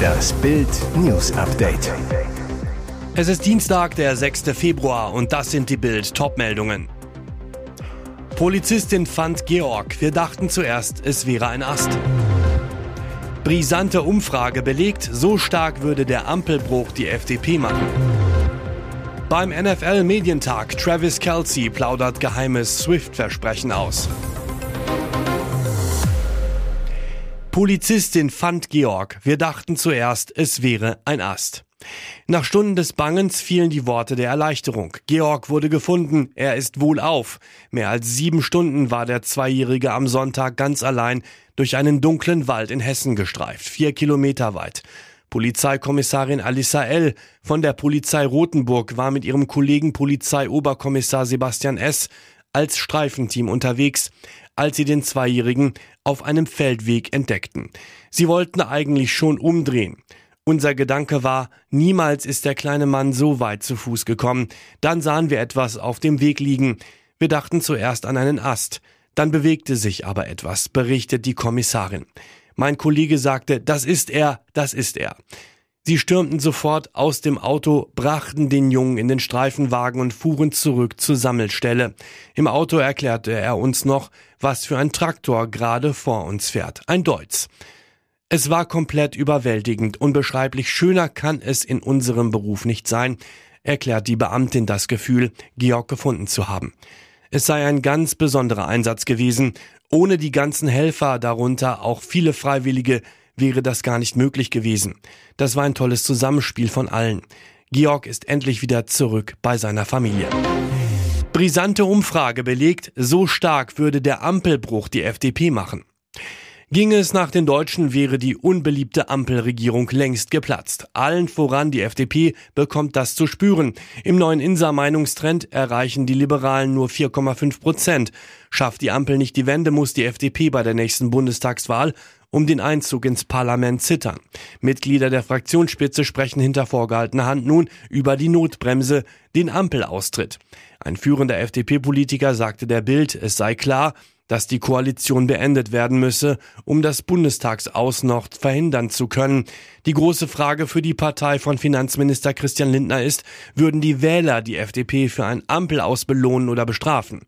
Das Bild News Update. Es ist Dienstag, der 6. Februar und das sind die Bild Topmeldungen. Polizistin fand Georg. Wir dachten zuerst, es wäre ein Ast. Brisante Umfrage belegt, so stark würde der Ampelbruch die FDP machen. Beim NFL Medientag Travis Kelsey plaudert geheimes Swift-Versprechen aus. Polizistin fand Georg. Wir dachten zuerst, es wäre ein Ast. Nach Stunden des Bangens fielen die Worte der Erleichterung. Georg wurde gefunden, er ist wohlauf. Mehr als sieben Stunden war der Zweijährige am Sonntag ganz allein durch einen dunklen Wald in Hessen gestreift, vier Kilometer weit. Polizeikommissarin Alissa L. von der Polizei Rothenburg war mit ihrem Kollegen Polizeioberkommissar Sebastian S. als Streifenteam unterwegs als sie den Zweijährigen auf einem Feldweg entdeckten. Sie wollten eigentlich schon umdrehen. Unser Gedanke war, niemals ist der kleine Mann so weit zu Fuß gekommen. Dann sahen wir etwas auf dem Weg liegen. Wir dachten zuerst an einen Ast. Dann bewegte sich aber etwas, berichtet die Kommissarin. Mein Kollege sagte, das ist er, das ist er. Sie stürmten sofort aus dem Auto, brachten den Jungen in den Streifenwagen und fuhren zurück zur Sammelstelle. Im Auto erklärte er uns noch, was für ein Traktor gerade vor uns fährt. Ein Deutz. Es war komplett überwältigend. Unbeschreiblich schöner kann es in unserem Beruf nicht sein, erklärt die Beamtin das Gefühl, Georg gefunden zu haben. Es sei ein ganz besonderer Einsatz gewesen. Ohne die ganzen Helfer, darunter auch viele Freiwillige, wäre das gar nicht möglich gewesen. Das war ein tolles Zusammenspiel von allen. Georg ist endlich wieder zurück bei seiner Familie. Brisante Umfrage belegt, so stark würde der Ampelbruch die FDP machen. Ginge es nach den Deutschen, wäre die unbeliebte Ampelregierung längst geplatzt. Allen voran die FDP bekommt das zu spüren. Im neuen Insa-Meinungstrend erreichen die Liberalen nur 4,5 Prozent. Schafft die Ampel nicht die Wende, muss die FDP bei der nächsten Bundestagswahl um den Einzug ins Parlament zittern. Mitglieder der Fraktionsspitze sprechen hinter vorgehaltener Hand nun über die Notbremse, den Ampelaustritt. Ein führender FDP-Politiker sagte der Bild, es sei klar, dass die Koalition beendet werden müsse, um das Bundestagsaus noch verhindern zu können. Die große Frage für die Partei von Finanzminister Christian Lindner ist, würden die Wähler die FDP für ein Ampelaus belohnen oder bestrafen?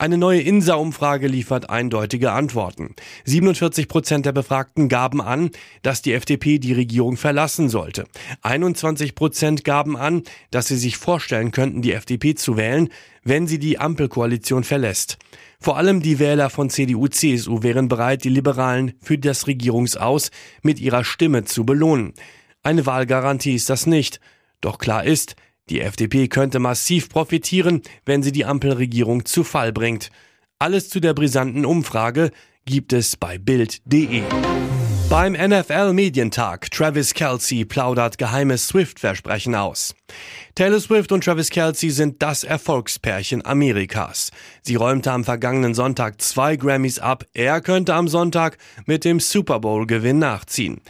Eine neue INSA-Umfrage liefert eindeutige Antworten. 47 Prozent der Befragten gaben an, dass die FDP die Regierung verlassen sollte. 21 Prozent gaben an, dass sie sich vorstellen könnten, die FDP zu wählen, wenn sie die Ampelkoalition verlässt. Vor allem die Wähler von CDU, CSU wären bereit, die Liberalen für das Regierungsaus mit ihrer Stimme zu belohnen. Eine Wahlgarantie ist das nicht. Doch klar ist, die FDP könnte massiv profitieren, wenn sie die Ampelregierung zu Fall bringt. Alles zu der brisanten Umfrage gibt es bei Bild.de. Beim NFL Medientag Travis Kelsey plaudert geheimes Swift-Versprechen aus. Taylor Swift und Travis Kelsey sind das Erfolgspärchen Amerikas. Sie räumte am vergangenen Sonntag zwei Grammys ab. Er könnte am Sonntag mit dem Super Bowl Gewinn nachziehen.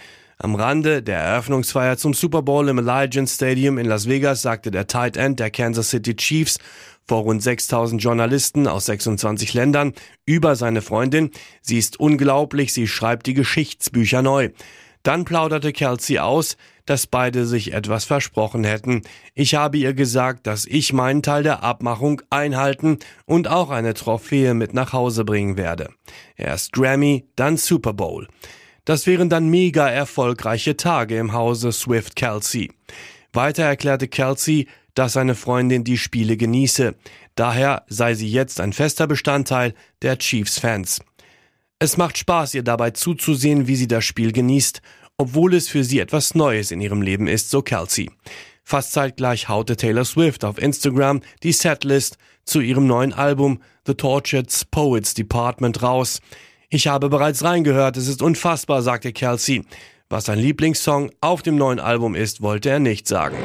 Am Rande der Eröffnungsfeier zum Super Bowl im Allegiant Stadium in Las Vegas sagte der Tight End der Kansas City Chiefs vor rund 6000 Journalisten aus 26 Ländern über seine Freundin, sie ist unglaublich, sie schreibt die Geschichtsbücher neu. Dann plauderte Kelsey aus, dass beide sich etwas versprochen hätten. Ich habe ihr gesagt, dass ich meinen Teil der Abmachung einhalten und auch eine Trophäe mit nach Hause bringen werde. Erst Grammy, dann Super Bowl. Das wären dann mega erfolgreiche Tage im Hause Swift Kelsey. Weiter erklärte Kelsey, dass seine Freundin die Spiele genieße. Daher sei sie jetzt ein fester Bestandteil der Chiefs-Fans. Es macht Spaß, ihr dabei zuzusehen, wie sie das Spiel genießt, obwohl es für sie etwas Neues in ihrem Leben ist, so Kelsey. Fast zeitgleich haute Taylor Swift auf Instagram die Setlist zu ihrem neuen Album The Tortured Poets Department raus. Ich habe bereits reingehört, es ist unfassbar, sagte Kelsey. Was sein Lieblingssong auf dem neuen Album ist, wollte er nicht sagen.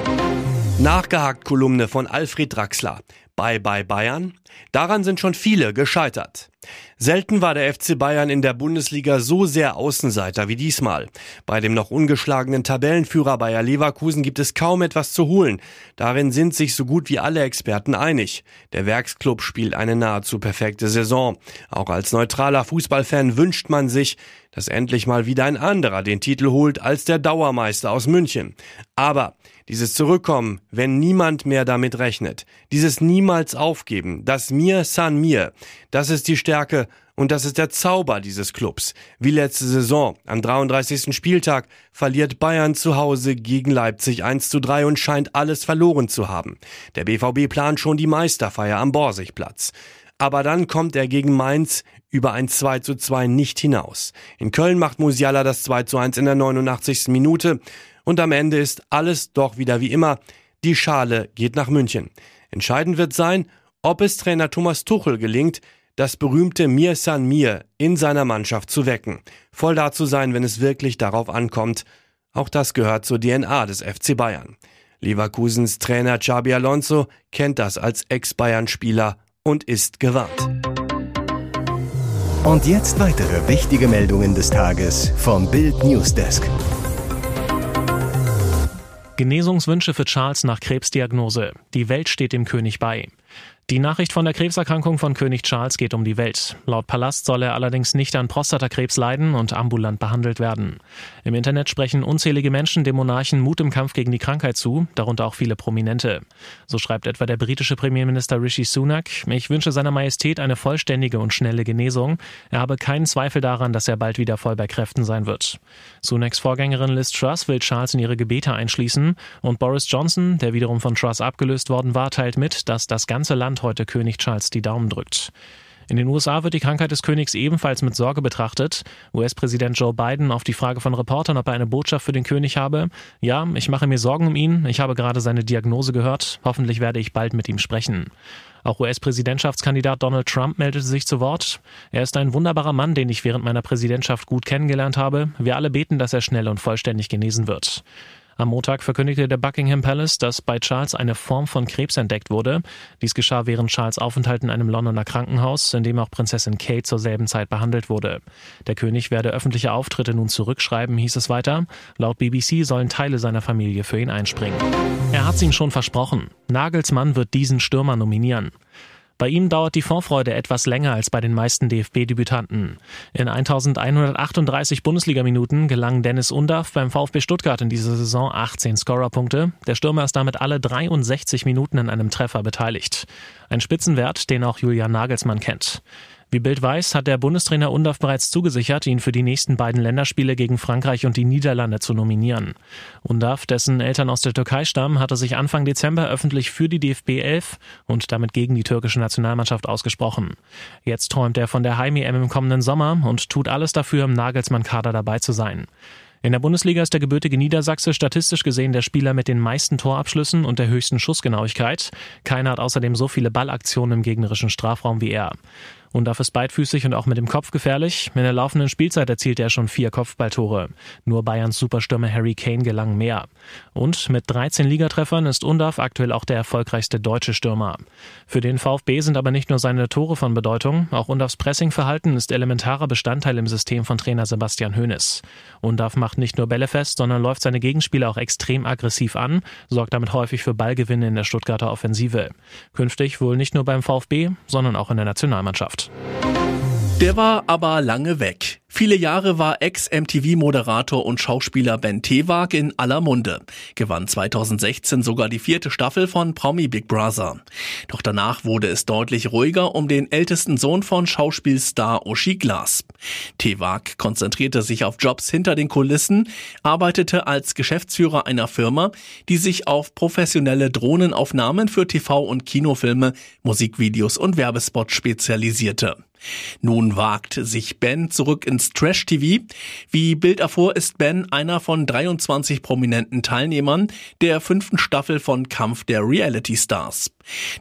Nachgehakt Kolumne von Alfred Draxler. Bye bye Bayern. Daran sind schon viele gescheitert. Selten war der FC Bayern in der Bundesliga so sehr Außenseiter wie diesmal. Bei dem noch ungeschlagenen Tabellenführer Bayer Leverkusen gibt es kaum etwas zu holen. Darin sind sich so gut wie alle Experten einig. Der Werksklub spielt eine nahezu perfekte Saison. Auch als neutraler Fußballfan wünscht man sich, dass endlich mal wieder ein anderer den Titel holt als der Dauermeister aus München. Aber dieses Zurückkommen, wenn niemand mehr damit rechnet, dieses niemals aufgeben, das Mir San Mir, das ist die Stärke und das ist der Zauber dieses Clubs. Wie letzte Saison, am 33. Spieltag, verliert Bayern zu Hause gegen Leipzig 1 zu 3 und scheint alles verloren zu haben. Der BVB plant schon die Meisterfeier am Borsigplatz. Aber dann kommt er gegen Mainz über ein 2 zu 2 nicht hinaus. In Köln macht Musiala das 2 zu 1 in der 89. Minute und am Ende ist alles doch wieder wie immer. Die Schale geht nach München. Entscheidend wird sein, ob es Trainer Thomas Tuchel gelingt, das berühmte Mir San Mir in seiner Mannschaft zu wecken. Voll da zu sein, wenn es wirklich darauf ankommt. Auch das gehört zur DNA des FC Bayern. Leverkusens Trainer Xabi Alonso kennt das als Ex-Bayern-Spieler und ist gewarnt. Und jetzt weitere wichtige Meldungen des Tages vom Bild Newsdesk. Genesungswünsche für Charles nach Krebsdiagnose. Die Welt steht dem König bei. Die Nachricht von der Krebserkrankung von König Charles geht um die Welt. Laut Palast soll er allerdings nicht an Prostatakrebs leiden und ambulant behandelt werden. Im Internet sprechen unzählige Menschen dem Monarchen Mut im Kampf gegen die Krankheit zu, darunter auch viele Prominente. So schreibt etwa der britische Premierminister Rishi Sunak, ich wünsche seiner Majestät eine vollständige und schnelle Genesung. Er habe keinen Zweifel daran, dass er bald wieder voll bei Kräften sein wird. Sunaks Vorgängerin Liz Truss will Charles in ihre Gebete einschließen und Boris Johnson, der wiederum von Truss abgelöst worden war, teilt mit, dass das ganze Land Land heute König Charles die Daumen drückt. In den USA wird die Krankheit des Königs ebenfalls mit Sorge betrachtet. US-Präsident Joe Biden auf die Frage von Reportern, ob er eine Botschaft für den König habe. Ja, ich mache mir Sorgen um ihn. Ich habe gerade seine Diagnose gehört. Hoffentlich werde ich bald mit ihm sprechen. Auch US-Präsidentschaftskandidat Donald Trump meldete sich zu Wort. Er ist ein wunderbarer Mann, den ich während meiner Präsidentschaft gut kennengelernt habe. Wir alle beten, dass er schnell und vollständig genesen wird. Am Montag verkündigte der Buckingham Palace, dass bei Charles eine Form von Krebs entdeckt wurde. Dies geschah während Charles Aufenthalt in einem Londoner Krankenhaus, in dem auch Prinzessin Kate zur selben Zeit behandelt wurde. Der König werde öffentliche Auftritte nun zurückschreiben, hieß es weiter. Laut BBC sollen Teile seiner Familie für ihn einspringen. Er hat es ihm schon versprochen. Nagelsmann wird diesen Stürmer nominieren. Bei ihm dauert die Vorfreude etwas länger als bei den meisten DFB-Debütanten. In 1138 Bundesligaminuten gelang Dennis Undaff beim VfB Stuttgart in dieser Saison 18 Scorerpunkte. Der Stürmer ist damit alle 63 Minuten in einem Treffer beteiligt. Ein Spitzenwert, den auch Julian Nagelsmann kennt. Wie Bild weiß, hat der Bundestrainer Undorf bereits zugesichert, ihn für die nächsten beiden Länderspiele gegen Frankreich und die Niederlande zu nominieren. Undorf, dessen Eltern aus der Türkei stammen, hatte sich Anfang Dezember öffentlich für die DFB 11 und damit gegen die türkische Nationalmannschaft ausgesprochen. Jetzt träumt er von der Heim-EM im kommenden Sommer und tut alles dafür, im Nagelsmann-Kader dabei zu sein. In der Bundesliga ist der gebürtige Niedersachse statistisch gesehen der Spieler mit den meisten Torabschlüssen und der höchsten Schussgenauigkeit. Keiner hat außerdem so viele Ballaktionen im gegnerischen Strafraum wie er. Undaf ist beidfüßig und auch mit dem Kopf gefährlich. In der laufenden Spielzeit erzielte er schon vier Kopfballtore. Nur Bayerns Superstürmer Harry Kane gelang mehr. Und mit 13 Ligatreffern ist Undaf aktuell auch der erfolgreichste deutsche Stürmer. Für den VfB sind aber nicht nur seine Tore von Bedeutung, auch Undafs Pressingverhalten ist elementarer Bestandteil im System von Trainer Sebastian Hoeneß. Undaf macht nicht nur Bälle fest, sondern läuft seine Gegenspieler auch extrem aggressiv an, sorgt damit häufig für Ballgewinne in der Stuttgarter Offensive. Künftig wohl nicht nur beim VfB, sondern auch in der Nationalmannschaft. News. Der war aber lange weg. Viele Jahre war Ex-MTV-Moderator und Schauspieler Ben Tewag in aller Munde, gewann 2016 sogar die vierte Staffel von Promi Big Brother. Doch danach wurde es deutlich ruhiger um den ältesten Sohn von Schauspielstar Uschi Glas. Tewag konzentrierte sich auf Jobs hinter den Kulissen, arbeitete als Geschäftsführer einer Firma, die sich auf professionelle Drohnenaufnahmen für TV- und Kinofilme, Musikvideos und Werbespots spezialisierte. Nun wagt sich Ben zurück ins Trash-TV. Wie Bild erfuhr, ist Ben einer von 23 prominenten Teilnehmern der fünften Staffel von Kampf der Reality Stars.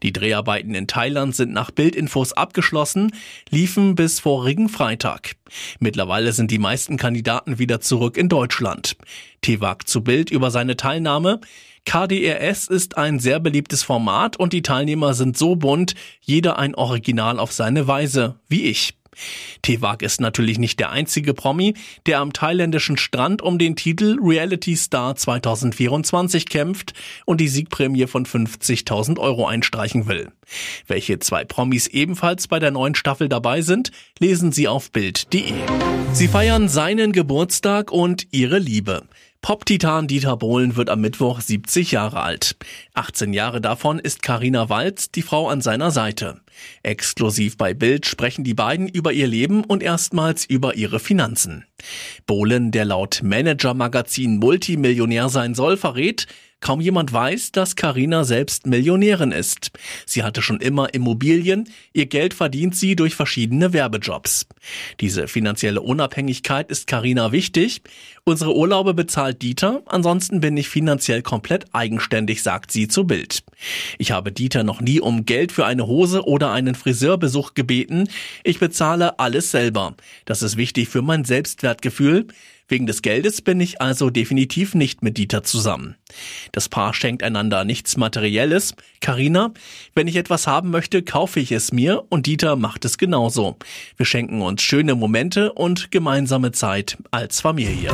Die Dreharbeiten in Thailand sind nach Bildinfos abgeschlossen, liefen bis vorigen Freitag. Mittlerweile sind die meisten Kandidaten wieder zurück in Deutschland. Tewak zu Bild über seine Teilnahme. KDRS ist ein sehr beliebtes Format und die Teilnehmer sind so bunt, jeder ein Original auf seine Weise, wie ich. Tewak ist natürlich nicht der einzige Promi, der am thailändischen Strand um den Titel Reality Star 2024 kämpft und die Siegprämie von 50.000 Euro einstreichen will. Welche zwei Promis ebenfalls bei der neuen Staffel dabei sind, lesen Sie auf Bild.de. Sie feiern seinen Geburtstag und ihre Liebe. Pop-Titan Dieter Bohlen wird am Mittwoch 70 Jahre alt. 18 Jahre davon ist Karina Walz, die Frau an seiner Seite. Exklusiv bei Bild sprechen die beiden über ihr Leben und erstmals über ihre Finanzen. Bohlen, der laut Manager-Magazin Multimillionär sein soll, verrät, Kaum jemand weiß, dass Karina selbst Millionärin ist. Sie hatte schon immer Immobilien, ihr Geld verdient sie durch verschiedene Werbejobs. Diese finanzielle Unabhängigkeit ist Karina wichtig. Unsere Urlaube bezahlt Dieter, ansonsten bin ich finanziell komplett eigenständig, sagt sie zu Bild. Ich habe Dieter noch nie um Geld für eine Hose oder einen Friseurbesuch gebeten. Ich bezahle alles selber. Das ist wichtig für mein Selbstwertgefühl. Wegen des Geldes bin ich also definitiv nicht mit Dieter zusammen. Das Paar schenkt einander nichts Materielles. Karina, wenn ich etwas haben möchte, kaufe ich es mir und Dieter macht es genauso. Wir schenken uns schöne Momente und gemeinsame Zeit als Familie.